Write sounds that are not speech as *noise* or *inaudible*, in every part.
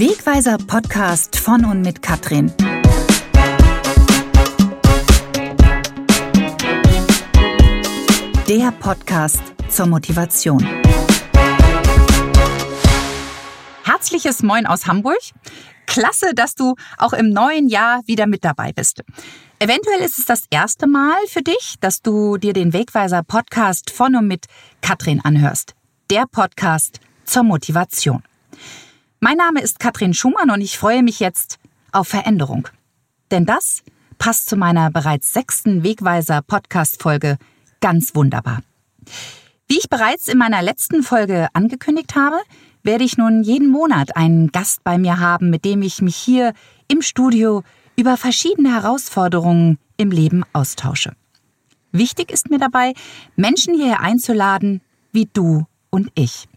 Wegweiser Podcast von und mit Katrin. Der Podcast zur Motivation. Herzliches Moin aus Hamburg. Klasse, dass du auch im neuen Jahr wieder mit dabei bist. Eventuell ist es das erste Mal für dich, dass du dir den Wegweiser Podcast von und mit Katrin anhörst. Der Podcast zur Motivation. Mein Name ist Katrin Schumann und ich freue mich jetzt auf Veränderung. Denn das passt zu meiner bereits sechsten Wegweiser Podcast-Folge ganz wunderbar. Wie ich bereits in meiner letzten Folge angekündigt habe, werde ich nun jeden Monat einen Gast bei mir haben, mit dem ich mich hier im Studio über verschiedene Herausforderungen im Leben austausche. Wichtig ist mir dabei, Menschen hierher einzuladen, wie du und ich.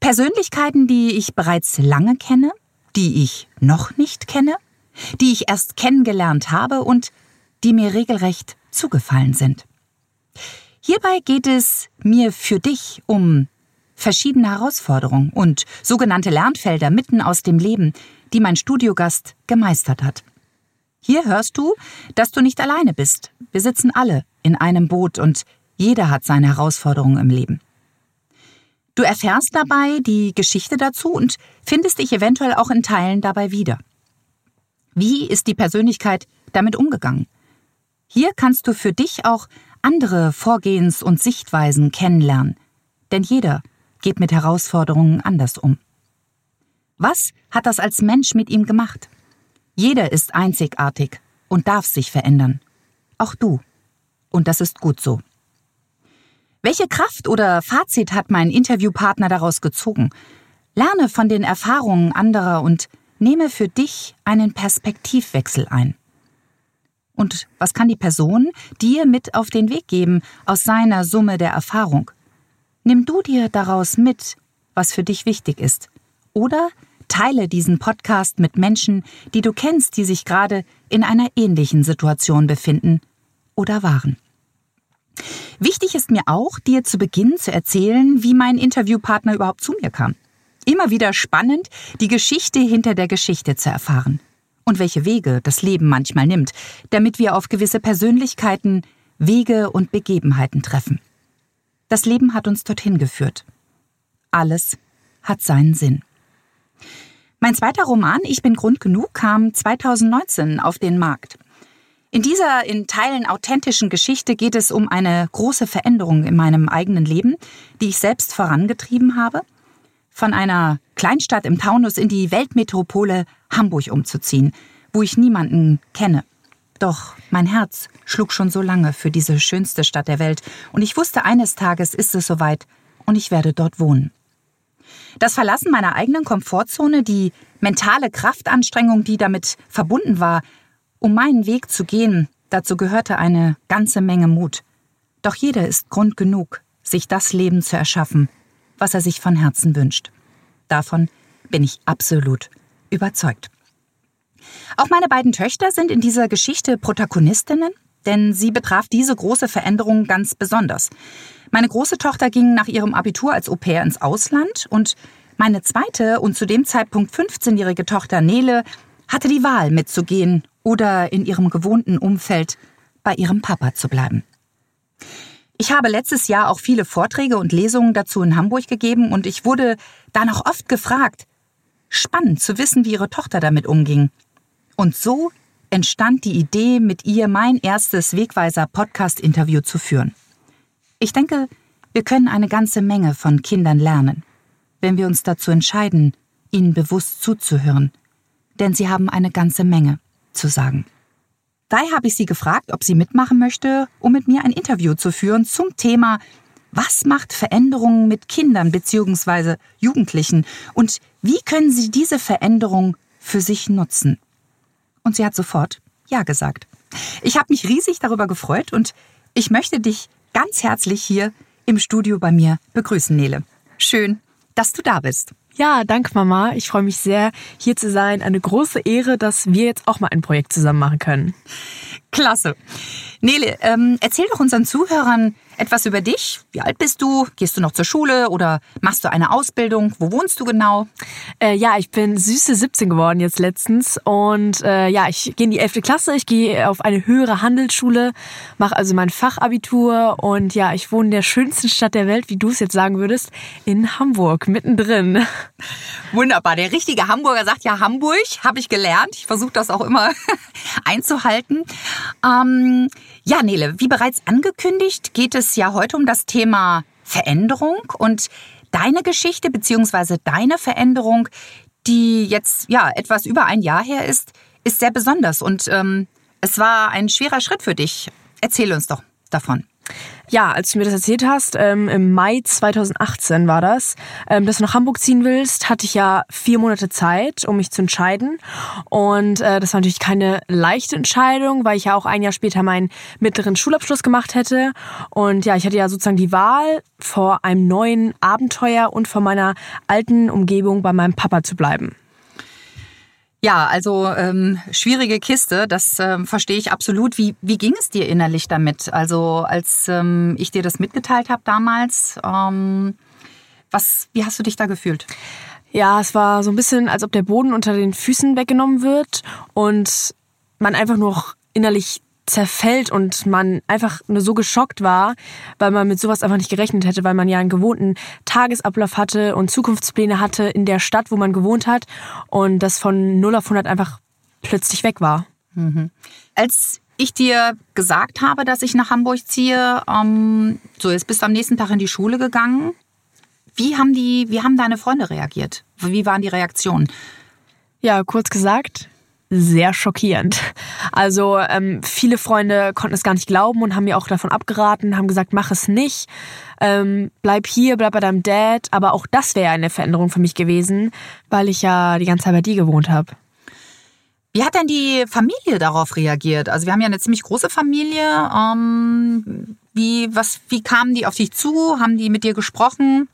Persönlichkeiten, die ich bereits lange kenne, die ich noch nicht kenne, die ich erst kennengelernt habe und die mir regelrecht zugefallen sind. Hierbei geht es mir für dich um verschiedene Herausforderungen und sogenannte Lernfelder mitten aus dem Leben, die mein Studiogast gemeistert hat. Hier hörst du, dass du nicht alleine bist. Wir sitzen alle in einem Boot und jeder hat seine Herausforderungen im Leben. Du erfährst dabei die Geschichte dazu und findest dich eventuell auch in Teilen dabei wieder. Wie ist die Persönlichkeit damit umgegangen? Hier kannst du für dich auch andere Vorgehens- und Sichtweisen kennenlernen, denn jeder geht mit Herausforderungen anders um. Was hat das als Mensch mit ihm gemacht? Jeder ist einzigartig und darf sich verändern. Auch du. Und das ist gut so. Welche Kraft oder Fazit hat mein Interviewpartner daraus gezogen? Lerne von den Erfahrungen anderer und nehme für dich einen Perspektivwechsel ein. Und was kann die Person dir mit auf den Weg geben aus seiner Summe der Erfahrung? Nimm du dir daraus mit, was für dich wichtig ist. Oder teile diesen Podcast mit Menschen, die du kennst, die sich gerade in einer ähnlichen Situation befinden oder waren. Wichtig ist mir auch, dir zu Beginn zu erzählen, wie mein Interviewpartner überhaupt zu mir kam. Immer wieder spannend, die Geschichte hinter der Geschichte zu erfahren. Und welche Wege das Leben manchmal nimmt, damit wir auf gewisse Persönlichkeiten, Wege und Begebenheiten treffen. Das Leben hat uns dorthin geführt. Alles hat seinen Sinn. Mein zweiter Roman Ich bin Grund genug kam 2019 auf den Markt. In dieser in Teilen authentischen Geschichte geht es um eine große Veränderung in meinem eigenen Leben, die ich selbst vorangetrieben habe, von einer Kleinstadt im Taunus in die Weltmetropole Hamburg umzuziehen, wo ich niemanden kenne. Doch mein Herz schlug schon so lange für diese schönste Stadt der Welt, und ich wusste, eines Tages ist es soweit, und ich werde dort wohnen. Das Verlassen meiner eigenen Komfortzone, die mentale Kraftanstrengung, die damit verbunden war, um meinen Weg zu gehen, dazu gehörte eine ganze Menge Mut. Doch jeder ist Grund genug, sich das Leben zu erschaffen, was er sich von Herzen wünscht. Davon bin ich absolut überzeugt. Auch meine beiden Töchter sind in dieser Geschichte Protagonistinnen, denn sie betraf diese große Veränderung ganz besonders. Meine große Tochter ging nach ihrem Abitur als Au pair ins Ausland und meine zweite und zu dem Zeitpunkt 15-jährige Tochter Nele hatte die Wahl mitzugehen oder in ihrem gewohnten Umfeld bei ihrem Papa zu bleiben. Ich habe letztes Jahr auch viele Vorträge und Lesungen dazu in Hamburg gegeben und ich wurde danach oft gefragt. Spannend zu wissen, wie ihre Tochter damit umging. Und so entstand die Idee, mit ihr mein erstes Wegweiser-Podcast-Interview zu führen. Ich denke, wir können eine ganze Menge von Kindern lernen, wenn wir uns dazu entscheiden, ihnen bewusst zuzuhören, denn sie haben eine ganze Menge zu sagen. Daher habe ich sie gefragt, ob sie mitmachen möchte, um mit mir ein Interview zu führen zum Thema Was macht Veränderungen mit Kindern bzw. Jugendlichen und wie können sie diese Veränderung für sich nutzen? Und sie hat sofort Ja gesagt. Ich habe mich riesig darüber gefreut und ich möchte dich ganz herzlich hier im Studio bei mir begrüßen, Nele. Schön, dass du da bist. Ja, danke Mama. Ich freue mich sehr, hier zu sein. Eine große Ehre, dass wir jetzt auch mal ein Projekt zusammen machen können. Klasse. Nele, ähm, erzähl doch unseren Zuhörern etwas über dich. Wie alt bist du? Gehst du noch zur Schule oder machst du eine Ausbildung? Wo wohnst du genau? Äh, ja, ich bin süße 17 geworden jetzt letztens und äh, ja, ich gehe in die 11. Klasse, ich gehe auf eine höhere Handelsschule, mache also mein Fachabitur und ja, ich wohne in der schönsten Stadt der Welt, wie du es jetzt sagen würdest, in Hamburg, mittendrin. *laughs* Wunderbar, der richtige Hamburger sagt ja Hamburg, habe ich gelernt. Ich versuche das auch immer *laughs* einzuhalten. Ähm, ja, Nele, wie bereits angekündigt, geht es ja heute um das Thema Veränderung und deine Geschichte beziehungsweise deine Veränderung, die jetzt ja etwas über ein Jahr her ist, ist sehr besonders und ähm, es war ein schwerer Schritt für dich. Erzähl uns doch davon. Ja, als du mir das erzählt hast, ähm, im Mai 2018 war das, ähm, dass du nach Hamburg ziehen willst, hatte ich ja vier Monate Zeit, um mich zu entscheiden. Und äh, das war natürlich keine leichte Entscheidung, weil ich ja auch ein Jahr später meinen mittleren Schulabschluss gemacht hätte. Und ja, ich hatte ja sozusagen die Wahl, vor einem neuen Abenteuer und vor meiner alten Umgebung bei meinem Papa zu bleiben. Ja, also ähm, schwierige Kiste, das ähm, verstehe ich absolut. Wie, wie ging es dir innerlich damit? Also als ähm, ich dir das mitgeteilt habe damals, ähm, was, wie hast du dich da gefühlt? Ja, es war so ein bisschen, als ob der Boden unter den Füßen weggenommen wird und man einfach nur innerlich zerfällt und man einfach nur so geschockt war, weil man mit sowas einfach nicht gerechnet hätte, weil man ja einen gewohnten Tagesablauf hatte und Zukunftspläne hatte in der Stadt, wo man gewohnt hat und das von 0 auf 100 einfach plötzlich weg war. Mhm. Als ich dir gesagt habe, dass ich nach Hamburg ziehe, ähm, so jetzt bist du am nächsten Tag in die Schule gegangen. Wie haben die, wie haben deine Freunde reagiert? Wie waren die Reaktionen? Ja, kurz gesagt, sehr schockierend. Also ähm, viele Freunde konnten es gar nicht glauben und haben mir auch davon abgeraten, haben gesagt, mach es nicht, ähm, bleib hier, bleib bei deinem Dad. Aber auch das wäre eine Veränderung für mich gewesen, weil ich ja die ganze Zeit bei dir gewohnt habe. Wie hat denn die Familie darauf reagiert? Also wir haben ja eine ziemlich große Familie. Ähm, wie, was, wie kamen die auf dich zu? Haben die mit dir gesprochen?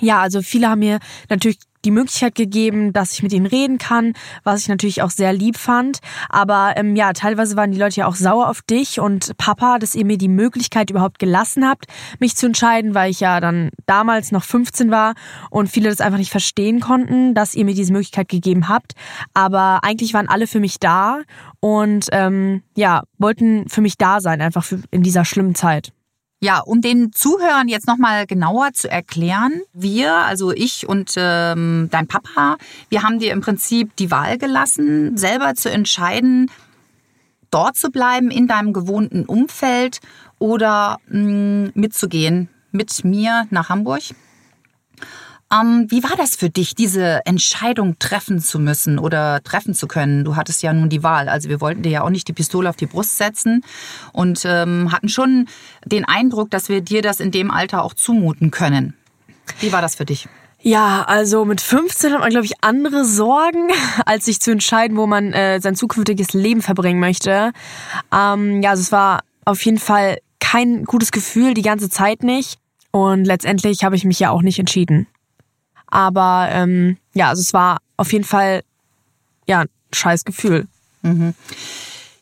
Ja, also viele haben mir natürlich die Möglichkeit gegeben, dass ich mit ihnen reden kann, was ich natürlich auch sehr lieb fand. Aber ähm, ja, teilweise waren die Leute ja auch sauer auf dich und Papa, dass ihr mir die Möglichkeit überhaupt gelassen habt, mich zu entscheiden, weil ich ja dann damals noch 15 war und viele das einfach nicht verstehen konnten, dass ihr mir diese Möglichkeit gegeben habt. Aber eigentlich waren alle für mich da und ähm, ja, wollten für mich da sein, einfach für, in dieser schlimmen Zeit. Ja, um den Zuhörern jetzt nochmal genauer zu erklären, wir, also ich und ähm, dein Papa, wir haben dir im Prinzip die Wahl gelassen, selber zu entscheiden, dort zu bleiben in deinem gewohnten Umfeld oder mh, mm, mitzugehen mit mir nach Hamburg. Ähm, wie war das für dich, diese Entscheidung treffen zu müssen oder treffen zu können? Du hattest ja nun die Wahl. Also wir wollten dir ja auch nicht die Pistole auf die Brust setzen und ähm, hatten schon den Eindruck, dass wir dir das in dem Alter auch zumuten können. Wie war das für dich? Ja, also mit 15 hat man, glaube ich, andere Sorgen, *laughs* als sich zu entscheiden, wo man äh, sein zukünftiges Leben verbringen möchte. Ähm, ja, also es war auf jeden Fall kein gutes Gefühl, die ganze Zeit nicht. Und letztendlich habe ich mich ja auch nicht entschieden. Aber ähm, ja, also es war auf jeden Fall ja ein scheiß Gefühl. Mhm.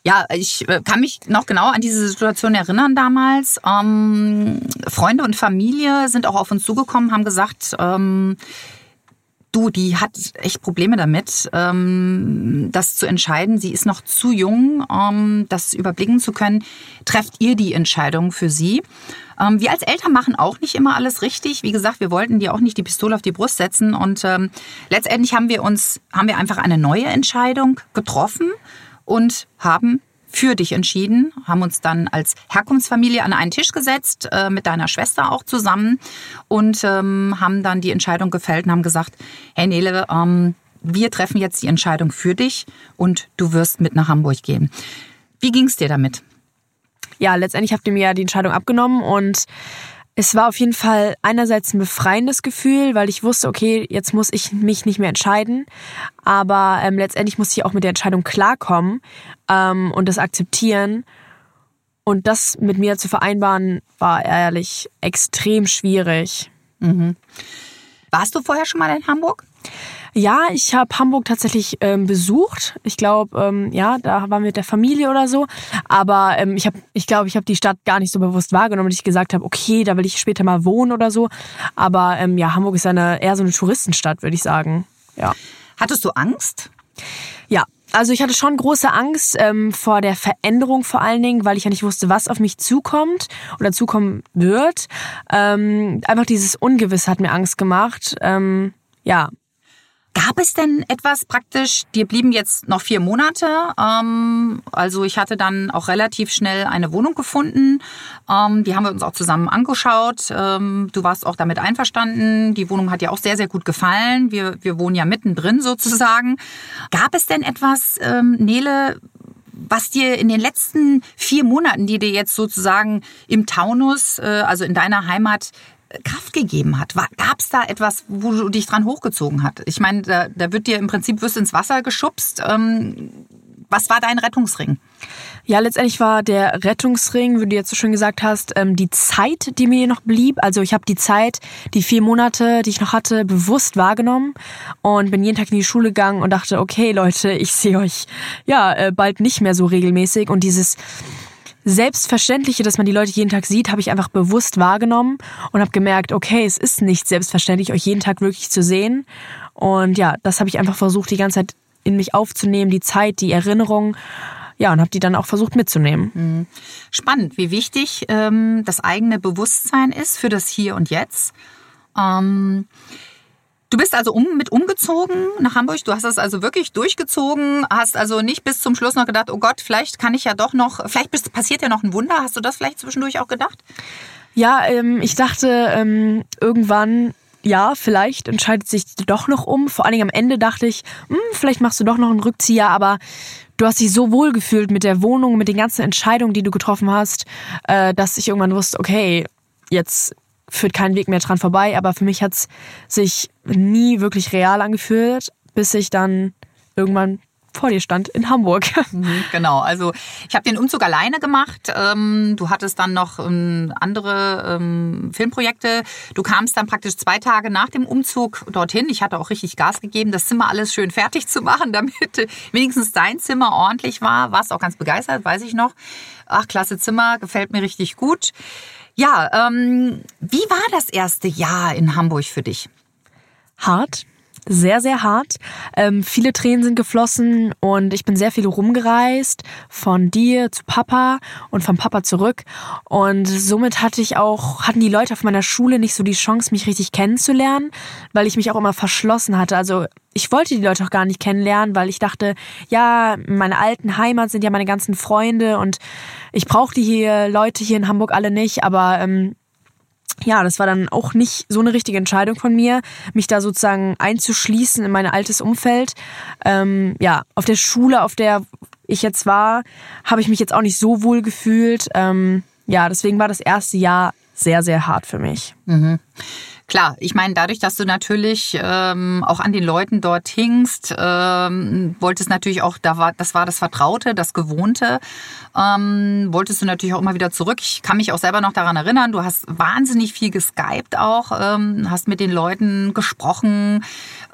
Ja, ich äh, kann mich noch genau an diese Situation erinnern damals. Ähm, Freunde und Familie sind auch auf uns zugekommen, haben gesagt, ähm, du, die hat echt Probleme damit, ähm, das zu entscheiden. Sie ist noch zu jung, ähm, das überblicken zu können. Trefft ihr die Entscheidung für sie? Ähm, wir als Eltern machen auch nicht immer alles richtig. Wie gesagt, wir wollten dir auch nicht die Pistole auf die Brust setzen und ähm, letztendlich haben wir uns, haben wir einfach eine neue Entscheidung getroffen und haben für dich entschieden, haben uns dann als Herkunftsfamilie an einen Tisch gesetzt, äh, mit deiner Schwester auch zusammen und ähm, haben dann die Entscheidung gefällt und haben gesagt, hey Nele, ähm, wir treffen jetzt die Entscheidung für dich und du wirst mit nach Hamburg gehen. Wie ging es dir damit? ja, letztendlich habt ihr mir ja die Entscheidung abgenommen und es war auf jeden Fall einerseits ein befreiendes Gefühl, weil ich wusste, okay, jetzt muss ich mich nicht mehr entscheiden. Aber ähm, letztendlich musste ich auch mit der Entscheidung klarkommen ähm, und das akzeptieren. Und das mit mir zu vereinbaren, war ehrlich extrem schwierig. Mhm. Warst du vorher schon mal in Hamburg? Ja, ich habe Hamburg tatsächlich ähm, besucht. Ich glaube, ähm, ja, da waren wir mit der Familie oder so. Aber ähm, ich habe, ich glaube, ich habe die Stadt gar nicht so bewusst wahrgenommen, dass ich gesagt habe, okay, da will ich später mal wohnen oder so. Aber ähm, ja, Hamburg ist eine eher so eine Touristenstadt, würde ich sagen. Ja. Hattest du Angst? Ja, also ich hatte schon große Angst ähm, vor der Veränderung vor allen Dingen, weil ich ja nicht wusste, was auf mich zukommt oder zukommen wird. Ähm, einfach dieses Ungewiss hat mir Angst gemacht. Ähm, ja, Gab es denn etwas praktisch? Dir blieben jetzt noch vier Monate. Ähm, also ich hatte dann auch relativ schnell eine Wohnung gefunden. Ähm, die haben wir uns auch zusammen angeschaut. Ähm, du warst auch damit einverstanden. Die Wohnung hat dir auch sehr, sehr gut gefallen. Wir, wir wohnen ja mittendrin sozusagen. Gab es denn etwas, ähm, Nele, was dir in den letzten vier Monaten, die dir jetzt sozusagen im Taunus, äh, also in deiner Heimat, Kraft gegeben hat? Gab es da etwas, wo du dich dran hochgezogen hast? Ich meine, da, da wird dir im Prinzip wirst ins Wasser geschubst. Ähm, was war dein Rettungsring? Ja, letztendlich war der Rettungsring, wie du jetzt so schön gesagt hast, ähm, die Zeit, die mir noch blieb. Also ich habe die Zeit, die vier Monate, die ich noch hatte, bewusst wahrgenommen und bin jeden Tag in die Schule gegangen und dachte, okay Leute, ich sehe euch ja äh, bald nicht mehr so regelmäßig und dieses Selbstverständliche, dass man die Leute jeden Tag sieht, habe ich einfach bewusst wahrgenommen und habe gemerkt, okay, es ist nicht selbstverständlich, euch jeden Tag wirklich zu sehen. Und ja, das habe ich einfach versucht, die ganze Zeit in mich aufzunehmen, die Zeit, die Erinnerung. Ja, und habe die dann auch versucht mitzunehmen. Mhm. Spannend, wie wichtig ähm, das eigene Bewusstsein ist für das Hier und Jetzt. Ähm, Du bist also um, mit umgezogen nach Hamburg. Du hast das also wirklich durchgezogen, hast also nicht bis zum Schluss noch gedacht, oh Gott, vielleicht kann ich ja doch noch, vielleicht bist, passiert ja noch ein Wunder. Hast du das vielleicht zwischendurch auch gedacht? Ja, ähm, ich dachte ähm, irgendwann, ja, vielleicht entscheidet sich doch noch um. Vor allen Dingen am Ende dachte ich, hm, vielleicht machst du doch noch einen Rückzieher, aber du hast dich so wohl gefühlt mit der Wohnung, mit den ganzen Entscheidungen, die du getroffen hast, äh, dass ich irgendwann wusste, okay, jetzt führt kein Weg mehr dran vorbei, aber für mich hat es sich nie wirklich real angefühlt, bis ich dann irgendwann vor dir stand in Hamburg. *laughs* Mhm, genau, also ich habe den Umzug alleine gemacht. Ähm, du hattest dann noch ähm, andere ähm, Filmprojekte. Du kamst dann praktisch zwei Tage nach dem Umzug dorthin. Ich hatte auch richtig Gas gegeben, das Zimmer alles schön fertig zu machen, *laughs* damit wenigstens dein Zimmer ordentlich war. Warst auch ganz begeistert, weiß ich noch. Ach, klasse Zimmer, gefällt mir richtig gut. Ja, ähm, wie war das erste Jahr in Hamburg für dich? Hart, sehr, sehr hart. Ähm, viele Tränen sind geflossen und ich bin sehr viel rumgereist, von dir zu Papa und von Papa zurück. Und somit hatte ich auch, hatten die Leute auf meiner Schule nicht so die Chance, mich richtig kennenzulernen, weil ich mich auch immer verschlossen hatte. Also ich wollte die Leute auch gar nicht kennenlernen, weil ich dachte, ja, meine alten Heimat sind ja meine ganzen Freunde und ich brauche die hier Leute hier in Hamburg alle nicht, aber ähm, ja, das war dann auch nicht so eine richtige Entscheidung von mir, mich da sozusagen einzuschließen in mein altes Umfeld. Ähm, ja, auf der Schule, auf der ich jetzt war, habe ich mich jetzt auch nicht so wohl gefühlt. Ähm, ja, deswegen war das erste Jahr sehr, sehr hart für mich. Mhm. Klar, ich meine, dadurch, dass du natürlich ähm, auch an den Leuten dort hingst, ähm, wolltest natürlich auch, da war, das war das Vertraute, das Gewohnte, ähm, wolltest du natürlich auch immer wieder zurück. Ich kann mich auch selber noch daran erinnern, du hast wahnsinnig viel geskypt auch, ähm, hast mit den Leuten gesprochen,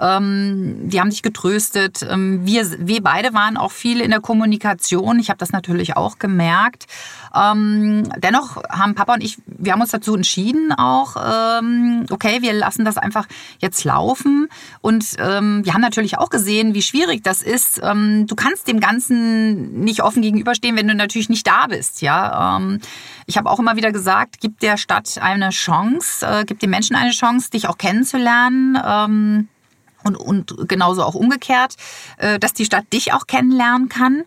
ähm, die haben dich getröstet. Ähm, wir, wir beide waren auch viel in der Kommunikation. Ich habe das natürlich auch gemerkt. Ähm, dennoch haben Papa und ich, wir haben uns dazu entschieden auch, ähm, okay, wir lassen das einfach jetzt laufen. Und ähm, wir haben natürlich auch gesehen, wie schwierig das ist. Ähm, du kannst dem Ganzen nicht offen gegenüberstehen, wenn du natürlich nicht da bist. Ja, ich habe auch immer wieder gesagt, gib der Stadt eine Chance, äh, gib den Menschen eine Chance, dich auch kennenzulernen. Und, und genauso auch umgekehrt, äh, dass die Stadt dich auch kennenlernen kann.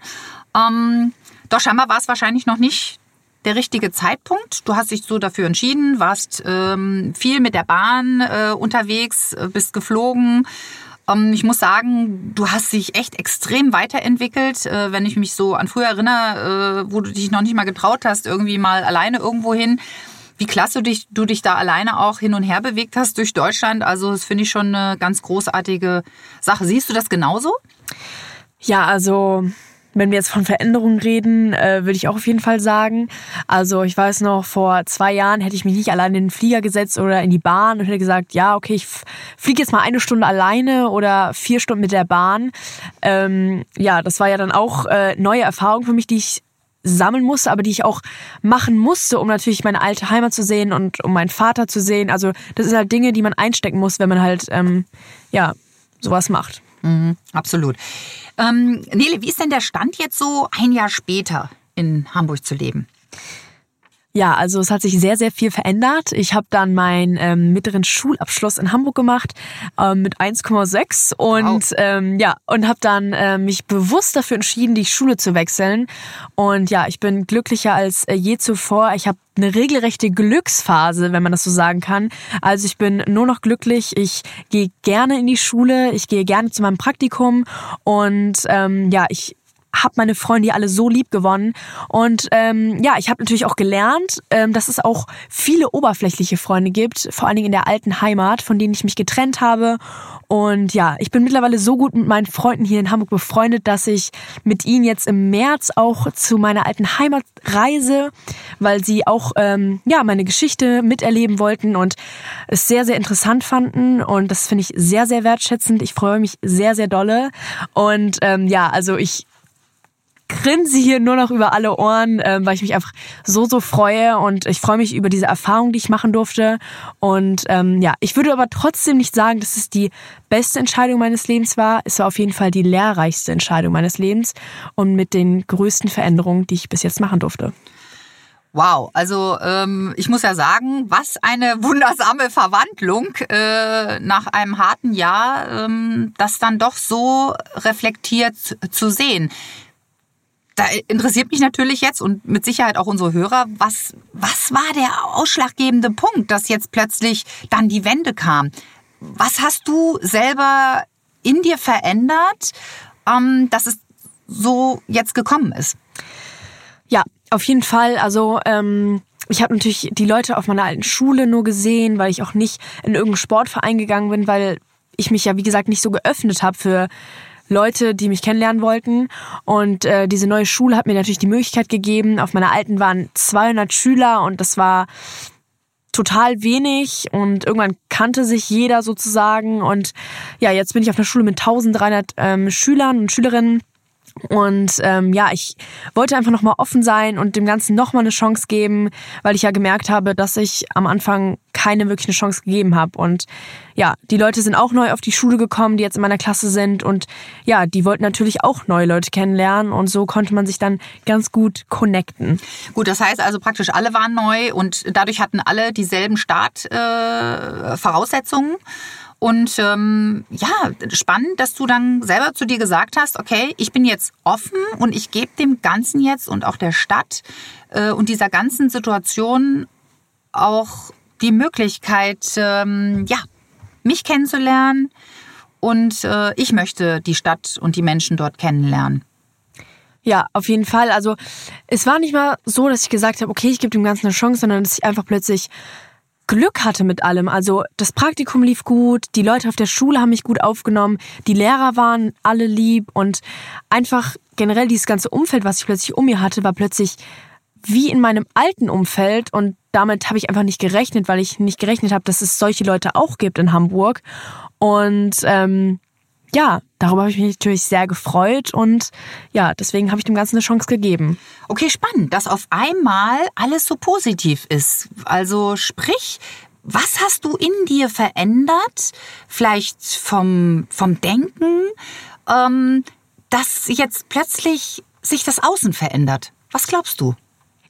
Ähm, doch scheinbar war es wahrscheinlich noch nicht der richtige Zeitpunkt. Du hast dich so dafür entschieden, warst ähm, viel mit der Bahn äh, unterwegs, äh, bist geflogen. Ähm, ich muss sagen, du hast dich echt extrem weiterentwickelt. Äh, wenn ich mich so an früher erinnere, äh, wo du dich noch nicht mal getraut hast, irgendwie mal alleine irgendwo hin. Wie klasse du dich, du dich da alleine auch hin und her bewegt hast durch Deutschland. Also das finde ich schon eine ganz großartige Sache. Siehst du das genauso? Ja, also wenn wir jetzt von Veränderungen reden, äh, würde ich auch auf jeden Fall sagen. Also ich weiß noch, vor zwei Jahren hätte ich mich nicht allein in den Flieger gesetzt oder in die Bahn und hätte gesagt, ja, okay, ich fliege jetzt mal eine Stunde alleine oder vier Stunden mit der Bahn. Ähm, ja, das war ja dann auch äh, neue Erfahrung für mich, die ich sammeln musste, aber die ich auch machen musste, um natürlich meine alte Heimat zu sehen und um meinen Vater zu sehen. Also das sind halt Dinge, die man einstecken muss, wenn man halt ähm, ja sowas macht. Mhm, absolut. Ähm, Nele, wie ist denn der Stand jetzt so ein Jahr später in Hamburg zu leben? Ja, also es hat sich sehr, sehr viel verändert. Ich habe dann meinen ähm, mittleren Schulabschluss in Hamburg gemacht ähm, mit 1,6 und wow. ähm, ja und habe dann äh, mich bewusst dafür entschieden, die Schule zu wechseln. Und ja, ich bin glücklicher als äh, je zuvor. Ich habe eine regelrechte Glücksphase, wenn man das so sagen kann. Also ich bin nur noch glücklich. Ich gehe gerne in die Schule. Ich gehe gerne zu meinem Praktikum und ähm, ja, ich habe meine Freunde alle so lieb gewonnen. Und ähm, ja, ich habe natürlich auch gelernt, ähm, dass es auch viele oberflächliche Freunde gibt, vor allen Dingen in der alten Heimat, von denen ich mich getrennt habe. Und ja, ich bin mittlerweile so gut mit meinen Freunden hier in Hamburg befreundet, dass ich mit ihnen jetzt im März auch zu meiner alten Heimat reise, weil sie auch ähm, ja meine Geschichte miterleben wollten und es sehr sehr interessant fanden und das finde ich sehr sehr wertschätzend. Ich freue mich sehr sehr dolle und ähm, ja, also ich grinse hier nur noch über alle Ohren, äh, weil ich mich einfach so, so freue und ich freue mich über diese Erfahrung, die ich machen durfte. Und ähm, ja, ich würde aber trotzdem nicht sagen, dass es die beste Entscheidung meines Lebens war. Es war auf jeden Fall die lehrreichste Entscheidung meines Lebens und mit den größten Veränderungen, die ich bis jetzt machen durfte. Wow, also ähm, ich muss ja sagen, was eine wundersame Verwandlung äh, nach einem harten Jahr, ähm, das dann doch so reflektiert zu sehen da interessiert mich natürlich jetzt und mit Sicherheit auch unsere Hörer, was, was war der ausschlaggebende Punkt, dass jetzt plötzlich dann die Wende kam? Was hast du selber in dir verändert, ähm, dass es so jetzt gekommen ist? Ja, auf jeden Fall. Also ähm, ich habe natürlich die Leute auf meiner alten Schule nur gesehen, weil ich auch nicht in irgendeinen Sportverein gegangen bin, weil ich mich ja, wie gesagt, nicht so geöffnet habe für Leute, die mich kennenlernen wollten. Und äh, diese neue Schule hat mir natürlich die Möglichkeit gegeben. Auf meiner alten waren 200 Schüler und das war total wenig und irgendwann kannte sich jeder sozusagen und ja, jetzt bin ich auf einer Schule mit 1300 ähm, Schülern und Schülerinnen und ähm, ja, ich wollte einfach nochmal offen sein und dem Ganzen nochmal eine Chance geben, weil ich ja gemerkt habe, dass ich am Anfang keine wirklich eine Chance gegeben habe. Und ja, die Leute sind auch neu auf die Schule gekommen, die jetzt in meiner Klasse sind. Und ja, die wollten natürlich auch neue Leute kennenlernen. Und so konnte man sich dann ganz gut connecten. Gut, das heißt also praktisch alle waren neu und dadurch hatten alle dieselben Startvoraussetzungen. Äh, und ähm, ja, spannend, dass du dann selber zu dir gesagt hast, okay, ich bin jetzt offen und ich gebe dem Ganzen jetzt und auch der Stadt äh, und dieser ganzen Situation auch die Möglichkeit, ähm, ja, mich kennenzulernen und äh, ich möchte die Stadt und die Menschen dort kennenlernen. Ja, auf jeden Fall. Also es war nicht mal so, dass ich gesagt habe, okay, ich gebe dem Ganzen eine Chance, sondern dass ich einfach plötzlich Glück hatte mit allem. Also das Praktikum lief gut, die Leute auf der Schule haben mich gut aufgenommen, die Lehrer waren alle lieb und einfach generell dieses ganze Umfeld, was ich plötzlich um mir hatte, war plötzlich wie in meinem alten Umfeld und damit habe ich einfach nicht gerechnet, weil ich nicht gerechnet habe, dass es solche Leute auch gibt in Hamburg. Und ähm, ja, darüber habe ich mich natürlich sehr gefreut und ja, deswegen habe ich dem Ganzen eine Chance gegeben. Okay, spannend, dass auf einmal alles so positiv ist. Also sprich, was hast du in dir verändert? Vielleicht vom, vom Denken, ähm, dass jetzt plötzlich sich das Außen verändert. Was glaubst du?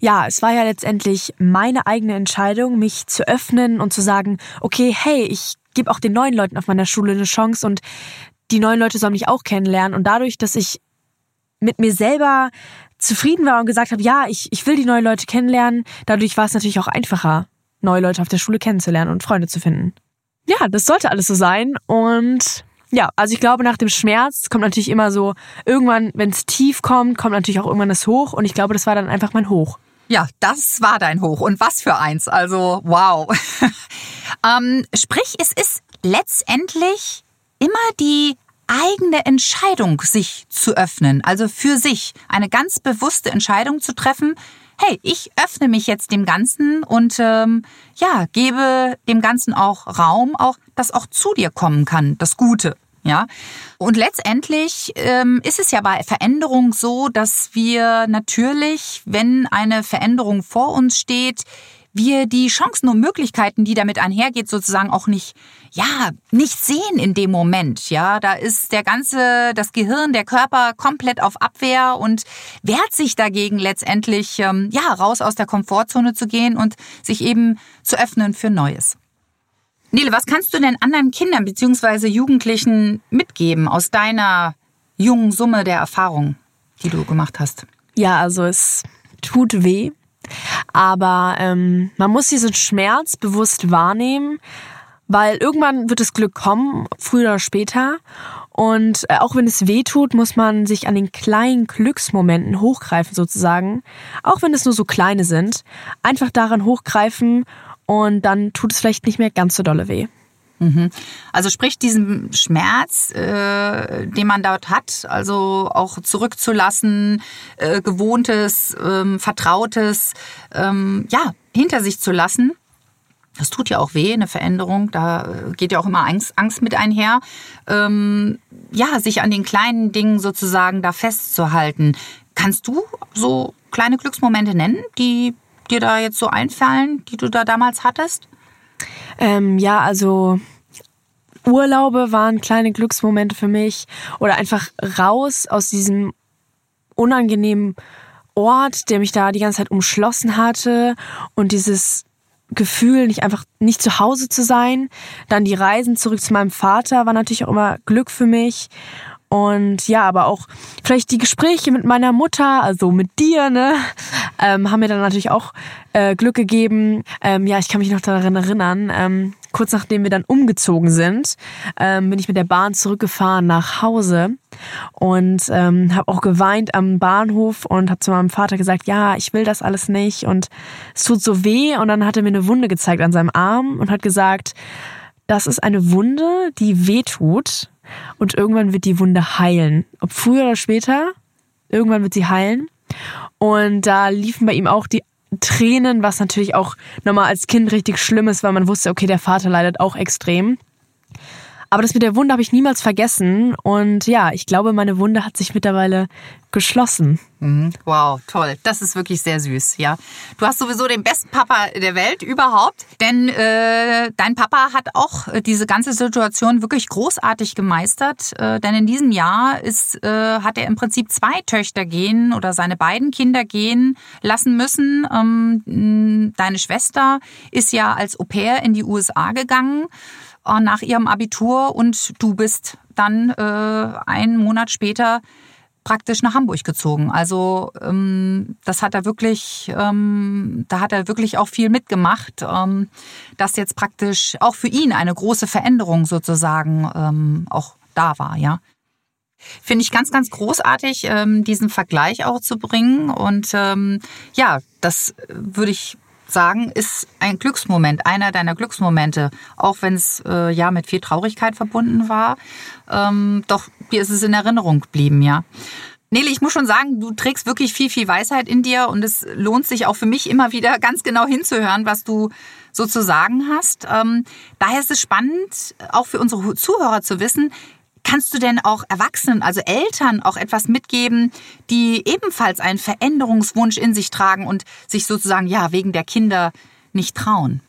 Ja, es war ja letztendlich meine eigene Entscheidung, mich zu öffnen und zu sagen, okay, hey, ich gebe auch den neuen Leuten auf meiner Schule eine Chance und die neuen Leute sollen mich auch kennenlernen. Und dadurch, dass ich mit mir selber zufrieden war und gesagt habe, ja, ich, ich will die neuen Leute kennenlernen, dadurch war es natürlich auch einfacher, neue Leute auf der Schule kennenzulernen und Freunde zu finden. Ja, das sollte alles so sein. Und ja, also ich glaube, nach dem Schmerz kommt natürlich immer so, irgendwann, wenn es tief kommt, kommt natürlich auch irgendwann das Hoch. Und ich glaube, das war dann einfach mein Hoch. Ja, das war dein Hoch. Und was für eins. Also, wow. *laughs* ähm, sprich, es ist letztendlich immer die eigene Entscheidung sich zu öffnen, also für sich eine ganz bewusste Entscheidung zu treffen, hey, ich öffne mich jetzt dem Ganzen und ähm, ja, gebe dem Ganzen auch Raum, auch dass auch zu dir kommen kann, das Gute. Ja, und letztendlich ähm, ist es ja bei Veränderung so, dass wir natürlich, wenn eine Veränderung vor uns steht, wir die Chancen und Möglichkeiten, die damit einhergeht, sozusagen auch nicht, ja, nicht sehen in dem Moment. Ja, da ist der ganze, das Gehirn, der Körper komplett auf Abwehr und wehrt sich dagegen letztendlich, ähm, ja, raus aus der Komfortzone zu gehen und sich eben zu öffnen für Neues. Nele, was kannst du denn anderen Kindern bzw. Jugendlichen mitgeben aus deiner jungen Summe der Erfahrungen, die du gemacht hast? Ja, also es tut weh, aber ähm, man muss diesen Schmerz bewusst wahrnehmen, weil irgendwann wird das Glück kommen, früher oder später. Und äh, auch wenn es weh tut, muss man sich an den kleinen Glücksmomenten hochgreifen sozusagen, auch wenn es nur so kleine sind, einfach daran hochgreifen und dann tut es vielleicht nicht mehr ganz so dolle weh. Mhm. Also sprich diesen Schmerz, äh, den man dort hat, also auch zurückzulassen, äh, gewohntes, ähm, vertrautes, ähm, ja hinter sich zu lassen. Das tut ja auch weh, eine Veränderung. Da geht ja auch immer Angst, Angst mit einher. Ähm, ja, sich an den kleinen Dingen sozusagen da festzuhalten. Kannst du so kleine Glücksmomente nennen, die dir da jetzt so einfallen, die du da damals hattest? Ähm, ja, also Urlaube waren kleine Glücksmomente für mich oder einfach raus aus diesem unangenehmen Ort, der mich da die ganze Zeit umschlossen hatte und dieses Gefühl, nicht einfach nicht zu Hause zu sein. Dann die Reisen zurück zu meinem Vater war natürlich auch immer Glück für mich. Und ja, aber auch vielleicht die Gespräche mit meiner Mutter, also mit dir, ne, ähm, haben mir dann natürlich auch äh, Glück gegeben. Ähm, ja, ich kann mich noch daran erinnern. Ähm, kurz nachdem wir dann umgezogen sind, ähm, bin ich mit der Bahn zurückgefahren nach Hause und ähm, habe auch geweint am Bahnhof und habe zu meinem Vater gesagt, ja, ich will das alles nicht und es tut so weh. Und dann hat er mir eine Wunde gezeigt an seinem Arm und hat gesagt, das ist eine Wunde, die weh tut und irgendwann wird die Wunde heilen. Ob früher oder später, irgendwann wird sie heilen. Und da liefen bei ihm auch die Tränen, was natürlich auch nochmal als Kind richtig schlimm ist, weil man wusste, okay, der Vater leidet auch extrem. Aber das mit der Wunde habe ich niemals vergessen. Und ja, ich glaube, meine Wunde hat sich mittlerweile geschlossen. Mhm. Wow, toll. Das ist wirklich sehr süß, ja. Du hast sowieso den besten Papa der Welt überhaupt, denn äh, dein Papa hat auch äh, diese ganze Situation wirklich großartig gemeistert, äh, denn in diesem Jahr ist, äh, hat er im Prinzip zwei Töchter gehen oder seine beiden Kinder gehen lassen müssen. Ähm, deine Schwester ist ja als Au pair in die USA gegangen nach ihrem Abitur und du bist dann äh, einen Monat später praktisch nach Hamburg gezogen. Also ähm, das hat er wirklich, ähm, da hat er wirklich auch viel mitgemacht, ähm, dass jetzt praktisch auch für ihn eine große Veränderung sozusagen ähm, auch da war, ja. Finde ich ganz, ganz großartig, ähm, diesen Vergleich auch zu bringen. Und ähm, ja, das würde ich sagen, ist ein Glücksmoment, einer deiner Glücksmomente, auch wenn es äh, ja mit viel Traurigkeit verbunden war. Ähm, doch dir ist es in Erinnerung geblieben, ja. Nele, ich muss schon sagen, du trägst wirklich viel, viel Weisheit in dir und es lohnt sich auch für mich immer wieder *laughs* ganz genau hinzuhören, was du so zu sagen hast. Ähm, daher ist es spannend, auch für unsere Zuhörer zu wissen, Kannst du denn auch Erwachsenen, also Eltern, auch etwas mitgeben, die ebenfalls einen Veränderungswunsch in sich tragen und sich sozusagen, ja, wegen der Kinder nicht trauen?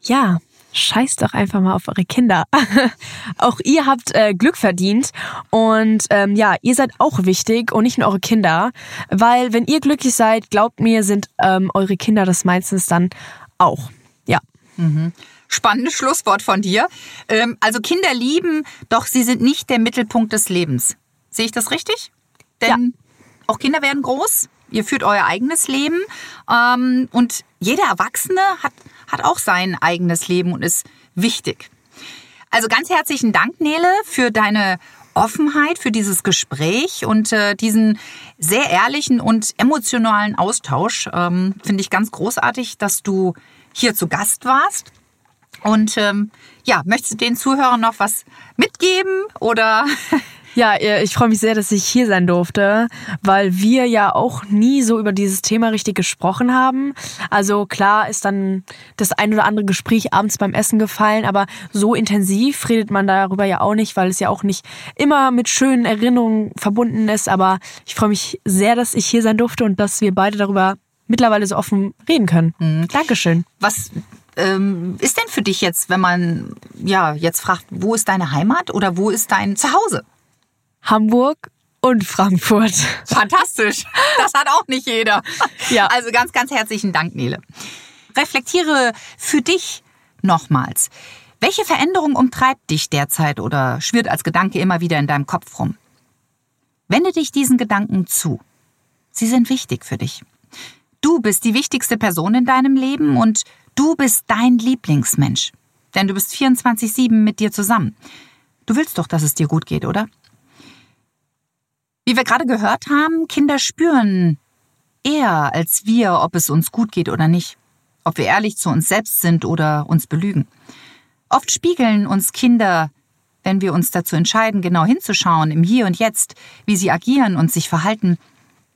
Ja, scheißt doch einfach mal auf eure Kinder. *laughs* auch ihr habt äh, Glück verdient und ähm, ja, ihr seid auch wichtig und nicht nur eure Kinder, weil wenn ihr glücklich seid, glaubt mir, sind ähm, eure Kinder das meistens dann auch. Ja. Mhm. Spannendes Schlusswort von dir. Ähm, also Kinder lieben, doch sie sind nicht der Mittelpunkt des Lebens. Sehe ich das richtig? Denn ja. auch Kinder werden groß. Ihr führt euer eigenes Leben. Ähm, und jeder Erwachsene hat, hat auch sein eigenes Leben und ist wichtig. Also ganz herzlichen Dank, Nele, für deine Offenheit, für dieses Gespräch und äh, diesen sehr ehrlichen und emotionalen Austausch. Ähm, Finde ich ganz großartig, dass du hier zu Gast warst. Und ähm, ja, möchtest du den Zuhörern noch was mitgeben oder *laughs* Ja, ich freue mich sehr, dass ich hier sein durfte, weil wir ja auch nie so über dieses Thema richtig gesprochen haben. Also klar ist dann das ein oder andere Gespräch abends beim Essen gefallen, aber so intensiv redet man darüber ja auch nicht, weil es ja auch nicht immer mit schönen Erinnerungen verbunden ist. Aber ich freue mich sehr, dass ich hier sein durfte und dass wir beide darüber mittlerweile so offen reden können. Mhm. Dankeschön. Was ähm, ist denn für dich jetzt, wenn man ja jetzt fragt, wo ist deine Heimat oder wo ist dein Zuhause? Hamburg und Frankfurt. Fantastisch. Das hat auch nicht jeder. *laughs* Ja. Also ganz, ganz herzlichen Dank, Nele. Reflektiere für dich nochmals. Welche Veränderung umtreibt dich derzeit oder schwirrt als Gedanke immer wieder in deinem Kopf rum? Wende dich diesen Gedanken zu. Sie sind wichtig für dich. Du bist die wichtigste Person in deinem Leben und du bist dein Lieblingsmensch. Denn du bist 24-7 mit dir zusammen. Du willst doch, dass es dir gut geht, oder? Wie wir gerade gehört haben, Kinder spüren eher als wir, ob es uns gut geht oder nicht, ob wir ehrlich zu uns selbst sind oder uns belügen. Oft spiegeln uns Kinder, wenn wir uns dazu entscheiden, genau hinzuschauen, im Hier und Jetzt, wie sie agieren und sich verhalten,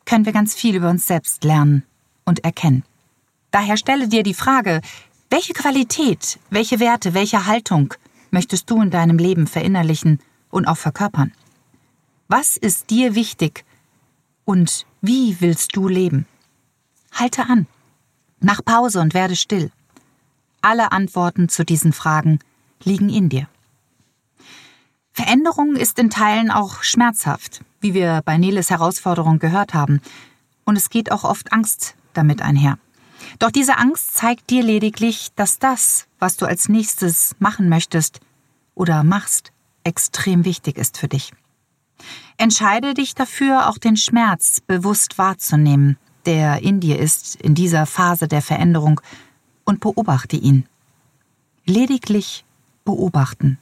können wir ganz viel über uns selbst lernen und erkennen. Daher stelle dir die Frage, welche Qualität, welche Werte, welche Haltung möchtest du in deinem Leben verinnerlichen und auch verkörpern? Was ist dir wichtig und wie willst du leben? Halte an. Mach Pause und werde still. Alle Antworten zu diesen Fragen liegen in dir. Veränderung ist in Teilen auch schmerzhaft, wie wir bei Neles Herausforderung gehört haben, und es geht auch oft Angst damit einher. Doch diese Angst zeigt dir lediglich, dass das, was du als nächstes machen möchtest oder machst, extrem wichtig ist für dich. Entscheide dich dafür, auch den Schmerz bewusst wahrzunehmen, der in dir ist in dieser Phase der Veränderung, und beobachte ihn. Lediglich beobachten.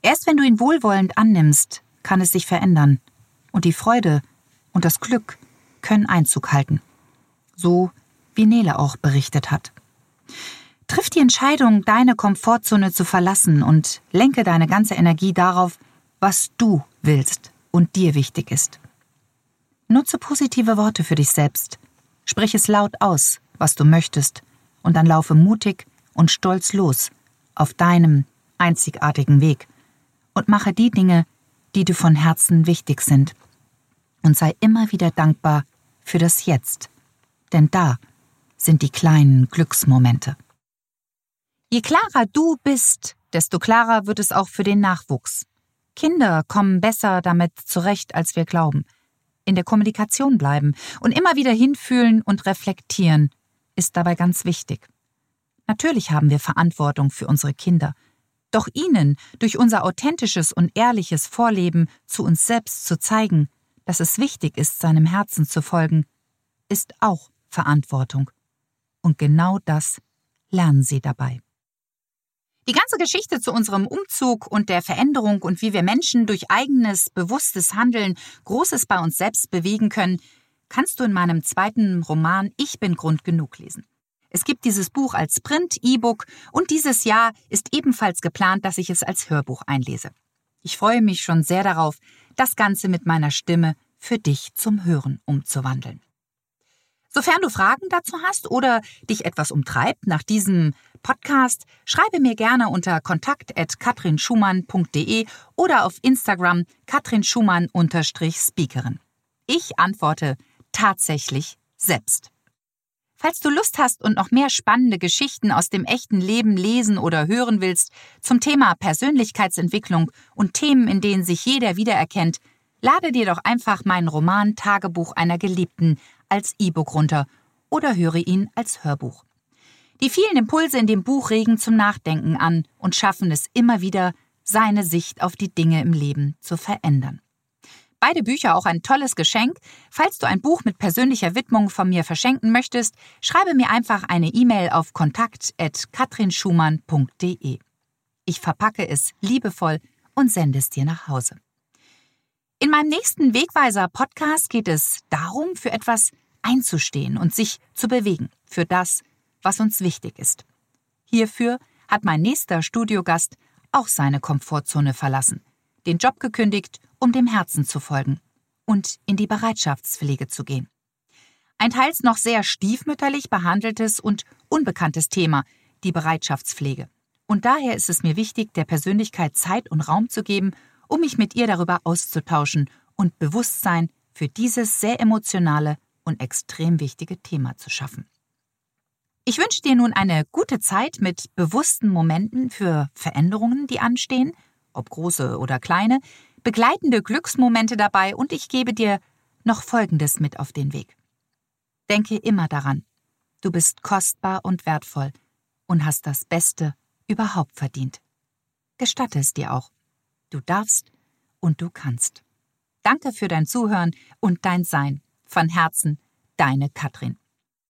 Erst wenn du ihn wohlwollend annimmst, kann es sich verändern, und die Freude und das Glück können Einzug halten. So wie Nele auch berichtet hat. Triff die Entscheidung, deine Komfortzone zu verlassen und lenke deine ganze Energie darauf, was du willst und dir wichtig ist. Nutze positive Worte für dich selbst. Sprich es laut aus, was du möchtest, und dann laufe mutig und stolz los auf deinem einzigartigen Weg und mache die Dinge, die dir von Herzen wichtig sind. Und sei immer wieder dankbar für das Jetzt, denn da sind die kleinen Glücksmomente. Je klarer du bist, desto klarer wird es auch für den Nachwuchs. Kinder kommen besser damit zurecht, als wir glauben. In der Kommunikation bleiben und immer wieder hinfühlen und reflektieren ist dabei ganz wichtig. Natürlich haben wir Verantwortung für unsere Kinder, doch ihnen durch unser authentisches und ehrliches Vorleben zu uns selbst zu zeigen, dass es wichtig ist, seinem Herzen zu folgen, ist auch Verantwortung. Und genau das lernen sie dabei. Die ganze Geschichte zu unserem Umzug und der Veränderung und wie wir Menschen durch eigenes, bewusstes Handeln Großes bei uns selbst bewegen können, kannst du in meinem zweiten Roman Ich bin Grund genug lesen. Es gibt dieses Buch als Print, E-Book und dieses Jahr ist ebenfalls geplant, dass ich es als Hörbuch einlese. Ich freue mich schon sehr darauf, das Ganze mit meiner Stimme für dich zum Hören umzuwandeln. Sofern du Fragen dazu hast oder dich etwas umtreibt nach diesem Podcast, schreibe mir gerne unter kontakt.katrinschumann.de oder auf Instagram katrinschumann-speakerin. Ich antworte tatsächlich selbst. Falls du Lust hast und noch mehr spannende Geschichten aus dem echten Leben lesen oder hören willst zum Thema Persönlichkeitsentwicklung und Themen, in denen sich jeder wiedererkennt, lade dir doch einfach meinen Roman Tagebuch einer Geliebten als E-Book runter oder höre ihn als Hörbuch. Die vielen Impulse in dem Buch regen zum Nachdenken an und schaffen es immer wieder, seine Sicht auf die Dinge im Leben zu verändern. Beide Bücher auch ein tolles Geschenk. Falls du ein Buch mit persönlicher Widmung von mir verschenken möchtest, schreibe mir einfach eine E-Mail auf kontakt.katrinschumann.de. Ich verpacke es liebevoll und sende es dir nach Hause. In meinem nächsten Wegweiser-Podcast geht es darum, für etwas einzustehen und sich zu bewegen, für das, was uns wichtig ist. Hierfür hat mein nächster Studiogast auch seine Komfortzone verlassen, den Job gekündigt, um dem Herzen zu folgen und in die Bereitschaftspflege zu gehen. Ein teils noch sehr stiefmütterlich behandeltes und unbekanntes Thema, die Bereitschaftspflege. Und daher ist es mir wichtig, der Persönlichkeit Zeit und Raum zu geben, um mich mit ihr darüber auszutauschen und Bewusstsein für dieses sehr emotionale und extrem wichtige Thema zu schaffen. Ich wünsche dir nun eine gute Zeit mit bewussten Momenten für Veränderungen, die anstehen, ob große oder kleine, begleitende Glücksmomente dabei und ich gebe dir noch Folgendes mit auf den Weg. Denke immer daran, du bist kostbar und wertvoll und hast das Beste überhaupt verdient. Gestatte es dir auch. Du darfst und du kannst. Danke für dein Zuhören und dein Sein. Von Herzen, deine Katrin.